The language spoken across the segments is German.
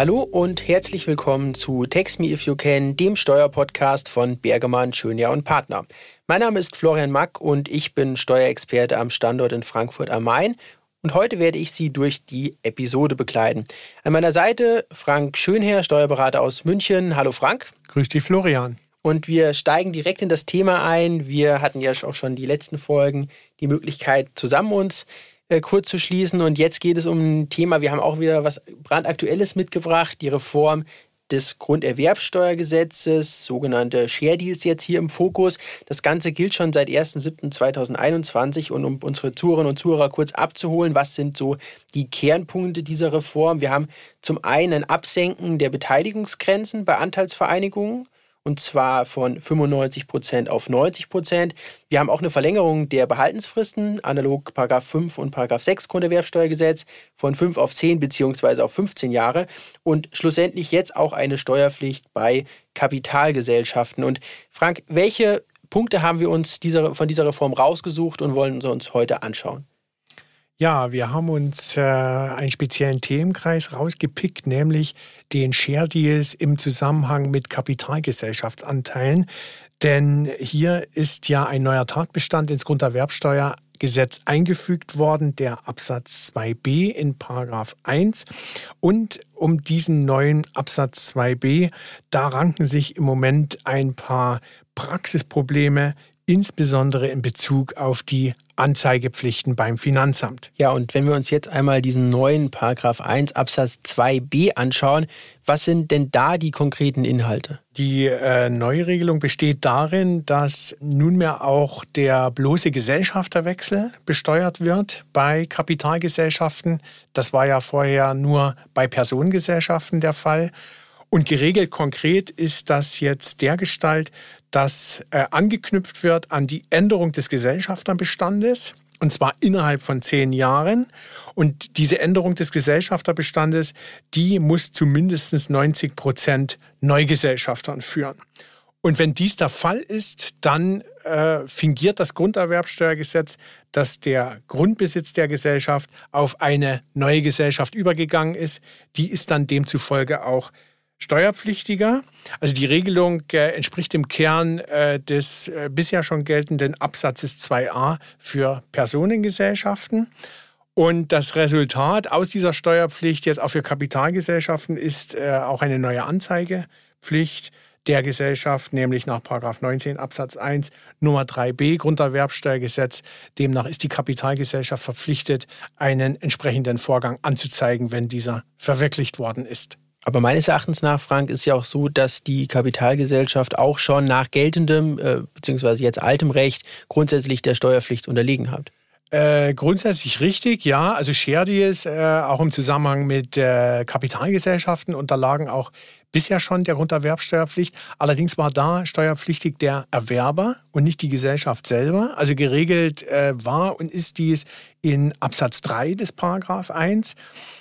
Hallo und herzlich willkommen zu Text Me If You Can, dem Steuerpodcast von Bergemann, Schönjahr und Partner. Mein Name ist Florian Mack und ich bin Steuerexperte am Standort in Frankfurt am Main und heute werde ich Sie durch die Episode begleiten. An meiner Seite Frank Schönherr, Steuerberater aus München. Hallo Frank. Grüß dich Florian. Und wir steigen direkt in das Thema ein. Wir hatten ja auch schon die letzten Folgen die Möglichkeit, zusammen uns äh, kurz zu schließen. Und jetzt geht es um ein Thema, wir haben auch wieder was brandaktuelles mitgebracht, die Reform des Grunderwerbsteuergesetzes, sogenannte Share Deals jetzt hier im Fokus. Das Ganze gilt schon seit 1.7.2021 und um unsere Zuhörerinnen und Zuhörer kurz abzuholen, was sind so die Kernpunkte dieser Reform? Wir haben zum einen ein Absenken der Beteiligungsgrenzen bei Anteilsvereinigungen und zwar von 95 Prozent auf 90 Prozent. Wir haben auch eine Verlängerung der Behaltensfristen, analog 5 und 6 Grunderwerbsteuergesetz, von 5 auf 10 bzw. auf 15 Jahre und schlussendlich jetzt auch eine Steuerpflicht bei Kapitalgesellschaften. Und Frank, welche Punkte haben wir uns dieser, von dieser Reform rausgesucht und wollen uns heute anschauen? Ja, wir haben uns äh, einen speziellen Themenkreis rausgepickt, nämlich den Share Deals im Zusammenhang mit Kapitalgesellschaftsanteilen. Denn hier ist ja ein neuer Tatbestand ins Grunderwerbsteuergesetz eingefügt worden, der Absatz 2b in Paragraph 1. Und um diesen neuen Absatz 2b, da ranken sich im Moment ein paar Praxisprobleme insbesondere in Bezug auf die Anzeigepflichten beim Finanzamt. Ja, und wenn wir uns jetzt einmal diesen neuen Paragraph 1 Absatz 2b anschauen, was sind denn da die konkreten Inhalte? Die äh, Neuregelung besteht darin, dass nunmehr auch der bloße Gesellschafterwechsel besteuert wird bei Kapitalgesellschaften. Das war ja vorher nur bei Personengesellschaften der Fall. Und geregelt konkret ist das jetzt der Gestalt, dass äh, angeknüpft wird an die Änderung des Gesellschafterbestandes und zwar innerhalb von zehn Jahren. Und diese Änderung des Gesellschafterbestandes, die muss zu mindestens 90 Prozent Neugesellschaftern führen. Und wenn dies der Fall ist, dann äh, fingiert das Grunderwerbsteuergesetz, dass der Grundbesitz der Gesellschaft auf eine neue Gesellschaft übergegangen ist. Die ist dann demzufolge auch steuerpflichtiger. Also die Regelung äh, entspricht im Kern äh, des äh, bisher schon geltenden Absatzes 2a für Personengesellschaften. Und das Resultat aus dieser Steuerpflicht jetzt auch für Kapitalgesellschaften ist äh, auch eine neue Anzeigepflicht der Gesellschaft, nämlich nach 19 Absatz 1 Nummer 3b Grunderwerbsteuergesetz. Demnach ist die Kapitalgesellschaft verpflichtet, einen entsprechenden Vorgang anzuzeigen, wenn dieser verwirklicht worden ist. Aber meines Erachtens nach, Frank, ist ja auch so, dass die Kapitalgesellschaft auch schon nach geltendem, äh, beziehungsweise jetzt altem Recht grundsätzlich der Steuerpflicht unterlegen hat. Äh, grundsätzlich richtig, ja. Also Share Deals, äh, auch im Zusammenhang mit äh, Kapitalgesellschaften, unterlagen auch bisher schon der Grunderwerbsteuerpflicht. Allerdings war da steuerpflichtig der Erwerber und nicht die Gesellschaft selber. Also geregelt äh, war und ist dies in Absatz 3 des Paragraph 1.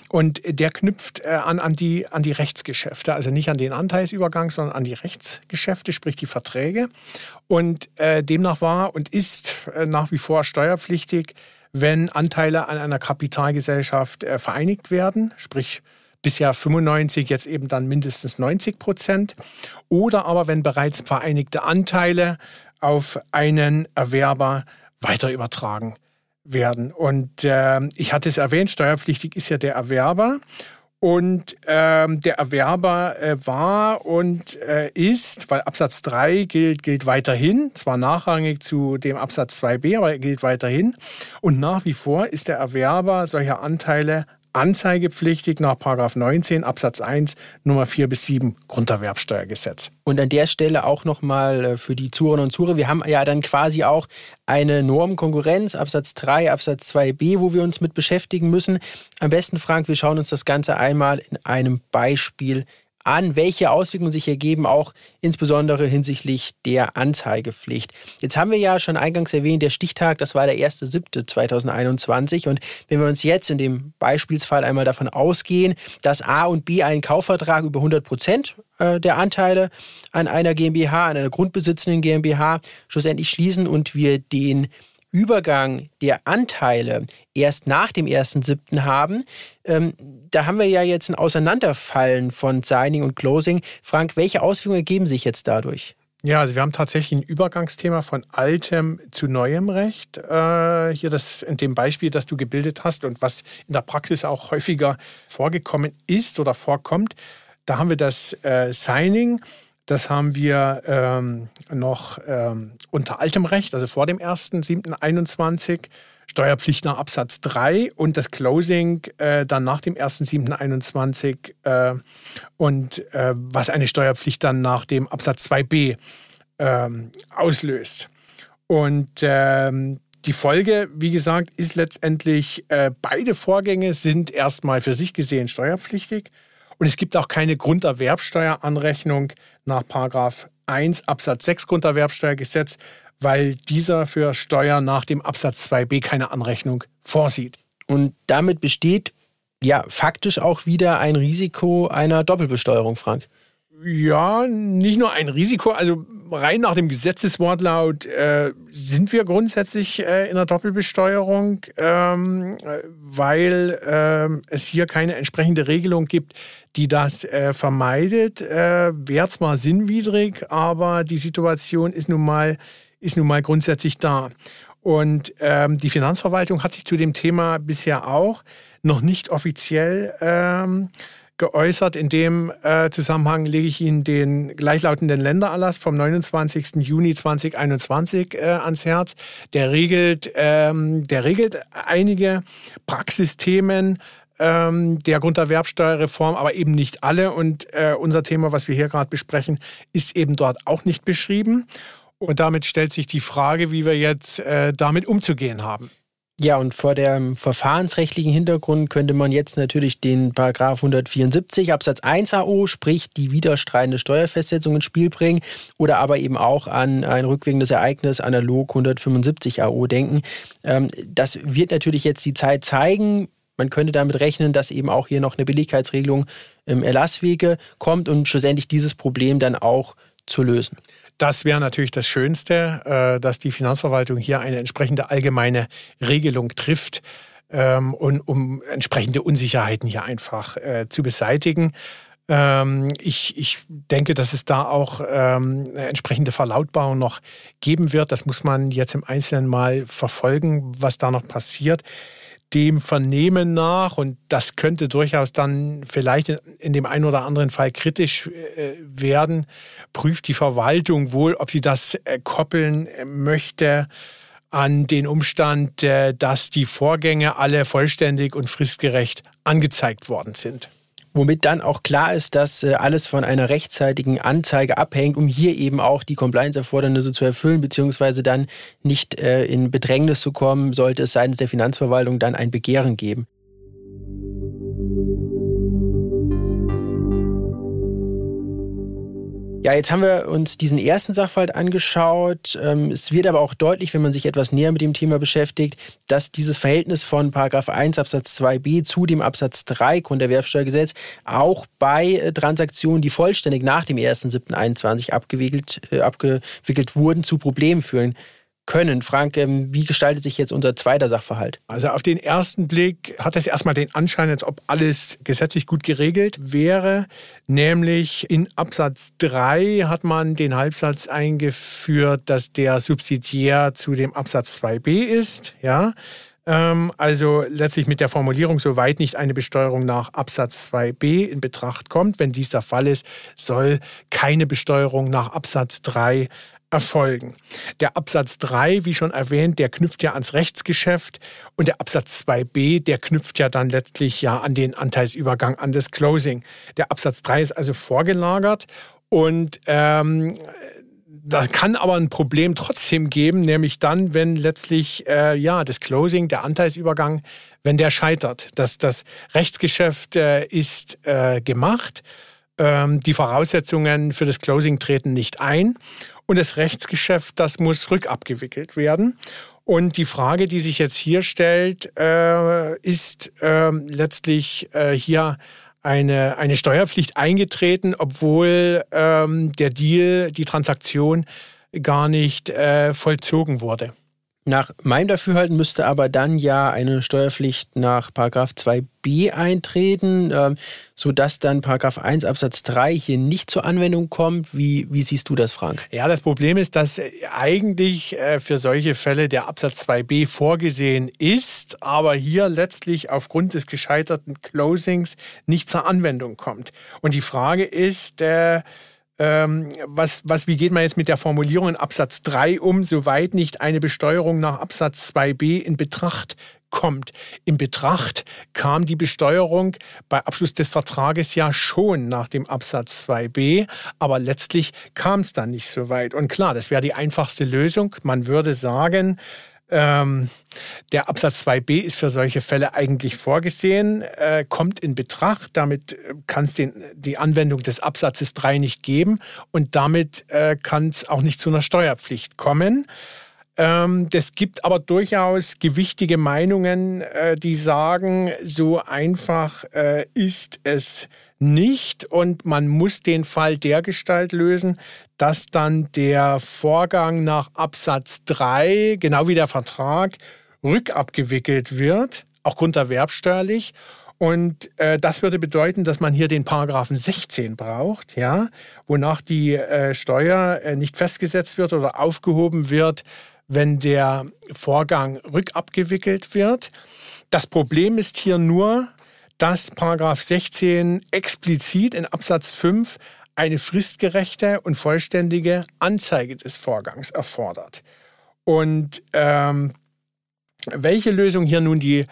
Und der knüpft äh, an, an, die, an die Rechtsgeschäfte, also nicht an den Anteilsübergang, sondern an die Rechtsgeschäfte, sprich die Verträge. Und äh, demnach war und ist äh, nach wie vor steuerpflichtig, wenn Anteile an einer Kapitalgesellschaft äh, vereinigt werden, sprich bisher 95, jetzt eben dann mindestens 90 Prozent. Oder aber wenn bereits vereinigte Anteile auf einen Erwerber weiter übertragen werden. Und äh, ich hatte es erwähnt, steuerpflichtig ist ja der Erwerber. Und ähm, der Erwerber äh, war und äh, ist, weil Absatz 3 gilt, gilt weiterhin, zwar nachrangig zu dem Absatz 2b, aber er gilt weiterhin. Und nach wie vor ist der Erwerber solcher Anteile anzeigepflichtig nach 19 Absatz 1 Nummer 4 bis 7 Grunderwerbsteuergesetz. Und an der Stelle auch nochmal äh, für die Zuhörerinnen und Zuhörer, wir haben ja dann quasi auch eine Normkonkurrenz, Absatz 3, Absatz 2b, wo wir uns mit beschäftigen müssen. Am besten, Frank, wir schauen uns das Ganze einmal in einem Beispiel an, welche Auswirkungen sich ergeben, auch insbesondere hinsichtlich der Anzeigepflicht. Jetzt haben wir ja schon eingangs erwähnt, der Stichtag, das war der 1.7.2021 und wenn wir uns jetzt in dem Beispielsfall einmal davon ausgehen, dass A und B einen Kaufvertrag über 100 Prozent äh, der Anteile an einer GmbH, an einer grundbesitzenden GmbH schlussendlich schließen und wir den Übergang der Anteile erst nach dem 1.7. haben. Ähm, da haben wir ja jetzt ein Auseinanderfallen von Signing und Closing. Frank, welche Auswirkungen ergeben sich jetzt dadurch? Ja, also wir haben tatsächlich ein Übergangsthema von altem zu neuem Recht. Äh, hier das in dem Beispiel, das du gebildet hast und was in der Praxis auch häufiger vorgekommen ist oder vorkommt. Da haben wir das äh, Signing. Das haben wir ähm, noch ähm, unter altem Recht, also vor dem 1.7.21. Steuerpflicht nach Absatz 3 und das Closing äh, dann nach dem 1.7.21 äh, und äh, was eine Steuerpflicht dann nach dem Absatz 2b ähm, auslöst. Und ähm, die Folge, wie gesagt, ist letztendlich, äh, beide Vorgänge sind erstmal für sich gesehen steuerpflichtig und es gibt auch keine Grunderwerbsteueranrechnung nach Paragraph 1 Absatz 6 Grunderwerbsteuergesetz, weil dieser für Steuer nach dem Absatz 2b keine Anrechnung vorsieht. Und damit besteht ja faktisch auch wieder ein Risiko einer Doppelbesteuerung, Frank. Ja, nicht nur ein Risiko, also rein nach dem Gesetzeswortlaut äh, sind wir grundsätzlich äh, in einer Doppelbesteuerung, ähm, weil äh, es hier keine entsprechende Regelung gibt, die das äh, vermeidet. Äh, Wäre zwar sinnwidrig, aber die Situation ist nun mal ist nun mal grundsätzlich da. Und ähm, die Finanzverwaltung hat sich zu dem Thema bisher auch noch nicht offiziell ähm, geäußert. In dem äh, Zusammenhang lege ich Ihnen den gleichlautenden Ländererlass vom 29. Juni 2021 äh, ans Herz. Der regelt, ähm, der regelt einige Praxisthemen ähm, der Grunderwerbsteuerreform, aber eben nicht alle. Und äh, unser Thema, was wir hier gerade besprechen, ist eben dort auch nicht beschrieben. Und damit stellt sich die Frage, wie wir jetzt äh, damit umzugehen haben. Ja, und vor dem verfahrensrechtlichen Hintergrund könnte man jetzt natürlich den Paragraph 174 Absatz 1 AO, sprich die widerstreitende Steuerfestsetzung ins Spiel bringen oder aber eben auch an ein rückwirkendes Ereignis analog 175 AO denken. Ähm, das wird natürlich jetzt die Zeit zeigen. Man könnte damit rechnen, dass eben auch hier noch eine Billigkeitsregelung im Erlasswege kommt und schlussendlich dieses Problem dann auch zu lösen. Das wäre natürlich das Schönste, äh, dass die Finanzverwaltung hier eine entsprechende allgemeine Regelung trifft, ähm, und um entsprechende Unsicherheiten hier einfach äh, zu beseitigen. Ähm, ich, ich denke, dass es da auch ähm, eine entsprechende Verlautbarung noch geben wird. Das muss man jetzt im Einzelnen mal verfolgen, was da noch passiert dem Vernehmen nach, und das könnte durchaus dann vielleicht in, dem einen oder anderen Fall kritisch äh, werden, prüft die Verwaltung wohl, ob sie das äh, koppeln möchte an den Umstand, äh, dass die Vorgänge alle vollständig und fristgerecht angezeigt worden sind womit dann auch klar ist, dass äh, alles von einer rechtzeitigen Anzeige abhängt, um hier eben auch die Compliance-Erfordernisse zu erfüllen, beziehungsweise dann nicht äh, in Bedrängnis zu kommen, sollte es seitens der Finanzverwaltung dann ein Begehren geben. Ja, jetzt haben wir uns diesen ersten Sachverhalt angeschaut. Ähm, es wird aber auch deutlich, wenn man sich etwas näher mit dem Thema beschäftigt, dass dieses Verhältnis von 1 Absatz 2b zu dem Absatz 3 Grunderwerbsteuergesetz auch bei äh, Transaktionen, die vollständig nach dem 1.7.21 abgewickelt, äh, abgewickelt wurden, zu Problemen führen können. Frank, ähm, wie gestaltet sich jetzt unser zweiter Sachverhalt? Also auf den ersten Blick hat es erstmal den Anschein, als ob alles gesetzlich gut geregelt wäre. Nämlich in Absatz 3 hat man den Halbsatz eingeführt, dass der subsidiär zu dem Absatz 2b ist. Ja, ähm, also letztlich mit der Formulierung, soweit nicht eine Besteuerung nach Absatz 2b in Betracht kommt. Wenn dies der Fall ist, soll keine Besteuerung nach Absatz 3 erfolgen. Der Absatz 3, wie schon erwähnt, der knüpft ja ans Rechtsgeschäft und der Absatz 2b, der knüpft ja dann letztlich ja an den Anteilsübergang, an das Closing. Der Absatz 3 ist also vorgelagert und ähm, das kann aber ein Problem trotzdem geben, nämlich dann, wenn letztlich äh, ja das Closing, der Anteilsübergang, wenn der scheitert. Das, das Rechtsgeschäft äh, ist äh, gemacht, ähm, die Voraussetzungen für das Closing treten nicht ein und das Rechtsgeschäft, das muss rückabgewickelt werden. Und die Frage, die sich jetzt hier stellt, äh, ist äh, letztlich äh, hier eine, eine Steuerpflicht eingetreten, obwohl ähm, der Deal, die Transaktion gar nicht äh, vollzogen wurde. Nach meinem Dafürhalten müsste aber dann ja eine Steuerpflicht nach 2b eintreten, äh, sodass dann 1 Absatz 3 hier nicht zur Anwendung kommt. Wie, wie siehst du das, Frank? Ja, das Problem ist, dass eigentlich äh, für solche Fälle der Absatz 2b vorgesehen ist, aber hier letztlich aufgrund des gescheiterten Closings nicht zur Anwendung kommt. Und die Frage ist, äh, ähm, was, was, wie geht man jetzt mit der Formulierung in Absatz 3 um, soweit nicht eine Besteuerung nach Absatz 2b in Betracht kommt. In Betracht kam die Besteuerung bei Abschluss des Vertrages ja schon nach dem Absatz 2b, aber letztlich kam es dann nicht so weit. Und klar, das wäre die einfachste Lösung. Man würde sagen, ähm, der Absatz 2b ist für solche Fälle eigentlich vorgesehen, äh, kommt in Betracht. Damit äh, kann es die Anwendung des Absatzes 3 nicht geben und damit äh, kann es auch nicht zu einer Steuerpflicht kommen. Ähm, gibt aber durchaus gewichtige Meinungen, äh, die sagen, so einfach äh, ist es nicht und man muss den Fall dergestalt lösen, dass dann der Vorgang nach Absatz 3, genau wie der Vertrag, rückabgewickelt wird, auch grunderwerbsteuerlich. Und äh, das würde bedeuten, dass man hier den Paragraphen 16 braucht, ja, wonach die äh, Steuer äh, nicht festgesetzt wird oder aufgehoben wird, wenn der Vorgang rückabgewickelt wird. Das Problem ist hier nur, dass Paragraph 16 explizit in Absatz 5 eine fristgerechte und vollständige Anzeige des Vorgangs erfordert. Und ähm, welche Lösung hier nun die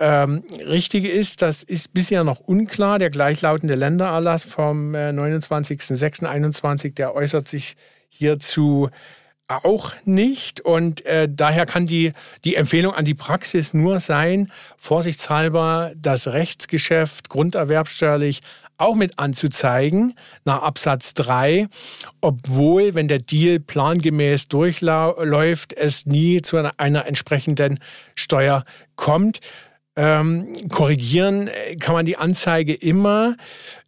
ähm, richtige ist, das ist bisher noch unklar. Der gleichlautende Ländererlass vom äh, 29.06.21, der äußert sich hierzu auch nicht. Und äh, daher kann die, die Empfehlung an die Praxis nur sein, vorsichtshalber das Rechtsgeschäft grunderwerbsteuerlich auch mit anzuzeigen nach Absatz 3, obwohl, wenn der Deal plangemäß durchläuft, es nie zu einer, einer entsprechenden Steuer kommt. Ähm, korrigieren kann man die Anzeige immer,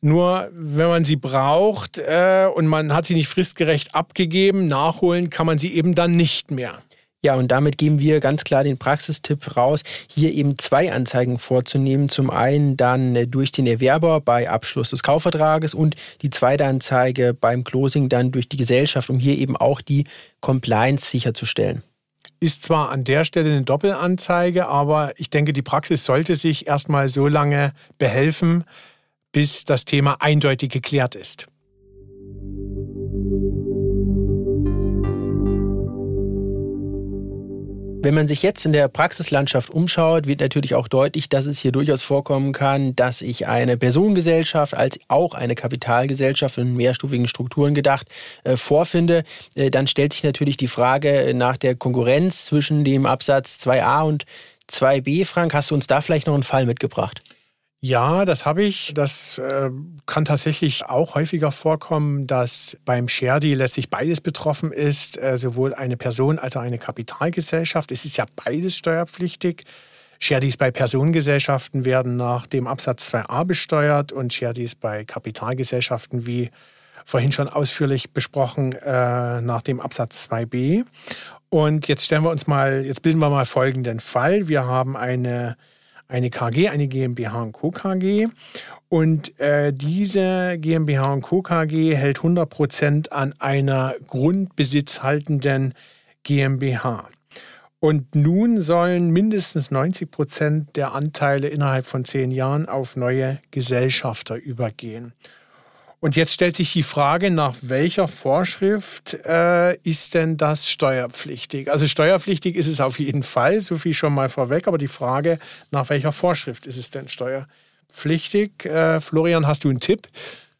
nur wenn man sie braucht äh, und man hat sie nicht fristgerecht abgegeben, nachholen kann man sie eben dann nicht mehr. Ja, und damit geben wir ganz klar den Praxistipp raus, hier eben zwei Anzeigen vorzunehmen. Zum einen dann äh, durch den Erwerber bei Abschluss des Kaufvertrages und die zweite Anzeige beim Closing dann durch die Gesellschaft, um hier eben auch die Compliance sicherzustellen. Ist zwar an der Stelle eine Doppelanzeige, aber ich denke, die Praxis sollte sich erstmal so lange behelfen, bis das Thema eindeutig geklärt ist. Wenn man sich jetzt in der Praxislandschaft umschaut, wird natürlich auch deutlich, dass es hier durchaus vorkommen kann, dass ich eine Personengesellschaft als auch eine Kapitalgesellschaft in mehrstufigen Strukturen gedacht äh, vorfinde. Äh, dann stellt sich natürlich die Frage nach der Konkurrenz zwischen dem Absatz 2a und 2b. Frank, hast du uns da vielleicht noch einen Fall mitgebracht? Ja, das habe ich. Das äh, kann tatsächlich auch häufiger vorkommen, dass beim Share Deal letztlich beides betroffen ist, äh, sowohl eine Person als auch eine Kapitalgesellschaft. Es ist ja beides steuerpflichtig. Share Deals bei Personengesellschaften werden nach dem Absatz 2a besteuert und Share Deals bei Kapitalgesellschaften, wie vorhin schon ausführlich besprochen, äh, nach dem Absatz 2b. Und jetzt stellen wir uns mal, jetzt bilden wir mal folgenden Fall. Wir haben eine eine KG, eine GmbH und Co. KG. Und äh, diese GmbH und Co. KG hält 100 Prozent an einer grundbesitzhaltenden GmbH. Und nun sollen mindestens 90 Prozent der Anteile innerhalb von zehn Jahren auf neue Gesellschafter übergehen. Und jetzt stellt sich die Frage, nach welcher Vorschrift äh, ist denn das steuerpflichtig? Also steuerpflichtig ist es auf jeden Fall, so viel schon mal vorweg, aber die Frage, nach welcher Vorschrift ist es denn steuerpflichtig? Äh, Florian, hast du einen Tipp?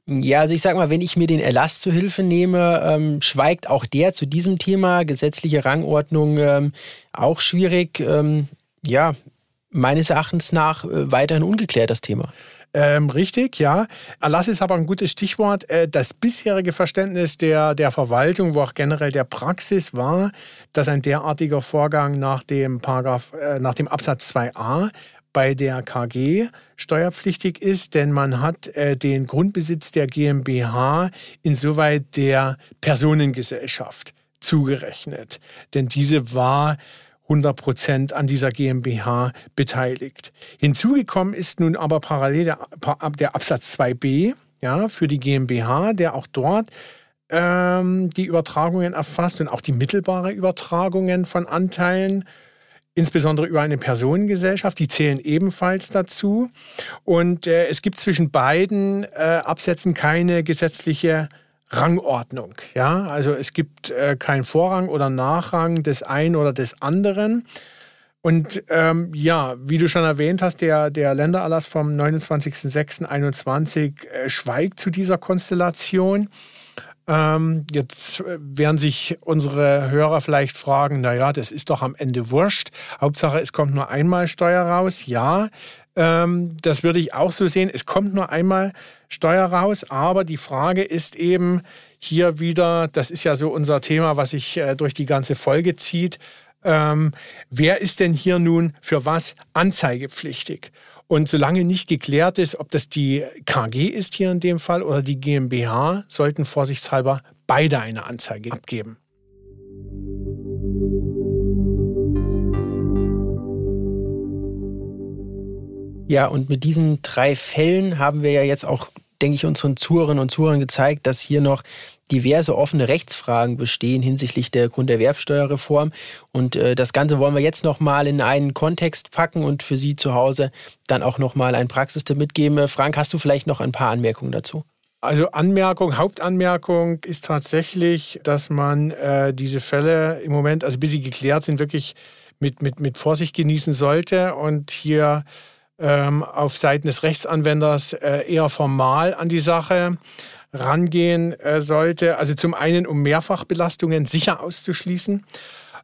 Ja, also ich sag mal, wenn ich mir den Erlass zur Hilfe nehme, ähm, schweigt auch der zu diesem Thema, gesetzliche Rangordnung ähm, auch schwierig. Ähm, ja, meines Erachtens nach äh, weiterhin ungeklärt das Thema. Ähm, richtig, ja. Erlass ist aber ein gutes Stichwort. Äh, das bisherige Verständnis der, der Verwaltung, wo auch generell der Praxis war, dass ein derartiger Vorgang nach dem, Paragraph, äh, nach dem Absatz 2a bei der KG steuerpflichtig ist, denn man hat äh, den Grundbesitz der GmbH insoweit der Personengesellschaft zugerechnet. Denn diese war 100 Prozent an dieser GmbH beteiligt. Hinzugekommen ist nun aber parallel der, der Absatz 2b ja, für die GmbH, der auch dort ähm, die Übertragungen erfasst und auch die mittelbare Übertragungen von Anteilen insbesondere über eine Personengesellschaft, die zählen ebenfalls dazu. Und äh, es gibt zwischen beiden äh, Absätzen keine gesetzliche Rangordnung. Ja, also es gibt äh, keinen Vorrang oder Nachrang des einen oder des anderen. Und ähm, ja, wie du schon erwähnt hast, der, der Ländererlass vom 29.06.21 äh, schweigt zu dieser Konstellation. Ähm, jetzt werden sich unsere Hörer vielleicht fragen, naja, das ist doch am Ende wurscht. Hauptsache, es kommt nur einmal Steuer raus. Ja, ähm, das würde ich auch so sehen. Es kommt nur einmal Steuer raus, aber die Frage ist eben hier wieder, das ist ja so unser Thema, was sich äh, durch die ganze Folge zieht, ähm, wer ist denn hier nun für was anzeigepflichtig? Und solange nicht geklärt ist, ob das die KG ist hier in dem Fall oder die GmbH, sollten vorsichtshalber beide eine Anzeige abgeben. Ja, und mit diesen drei Fällen haben wir ja jetzt auch, denke ich, unseren Zuhörerinnen und Zuhörern gezeigt, dass hier noch diverse offene Rechtsfragen bestehen hinsichtlich der Grunderwerbsteuerreform. Und äh, das Ganze wollen wir jetzt nochmal in einen Kontext packen und für Sie zu Hause dann auch nochmal ein Praxistipp mitgeben. Äh, Frank, hast du vielleicht noch ein paar Anmerkungen dazu? Also Anmerkung, Hauptanmerkung ist tatsächlich, dass man äh, diese Fälle im Moment, also bis sie geklärt sind, wirklich mit, mit, mit Vorsicht genießen sollte und hier auf Seiten des Rechtsanwenders äh, eher formal an die Sache rangehen äh, sollte. Also zum einen, um Mehrfachbelastungen sicher auszuschließen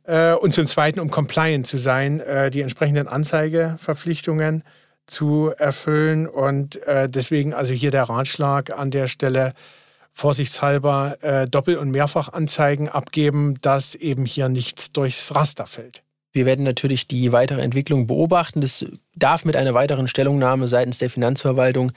äh, und zum zweiten, um compliant zu sein, die entsprechenden Anzeigeverpflichtungen zu erfüllen. Und deswegen also hier der Ratschlag an der Stelle, vorsichtshalber Doppel- und Mehrfachanzeigen abgeben, dass eben hier nichts durchs Raster fällt. Wir werden natürlich die weitere Entwicklung beobachten. Das darf mit einer weiteren Stellungnahme seitens der Finanzverwaltung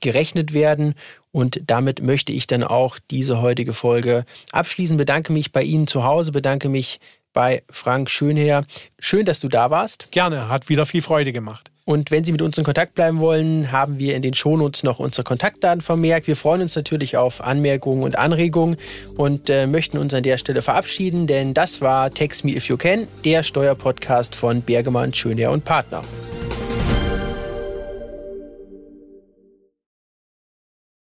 gerechnet werden. Und damit möchte ich dann auch diese heutige Folge abschließen. Bedanke mich bei Ihnen zu Hause, bedanke mich bei Frank Schönherr. Schön, dass du da warst. Gerne, hat wieder viel Freude gemacht. Und wenn Sie mit uns in Kontakt bleiben wollen, haben wir in den Shownotes noch unsere Kontaktdaten vermerkt. Wir freuen uns natürlich auf Anmerkungen und Anregungen und äh, möchten uns an der Stelle verabschieden, denn das war Text Me If You Can, der Steuerpodcast von Bergemann, Schönherr und Partner.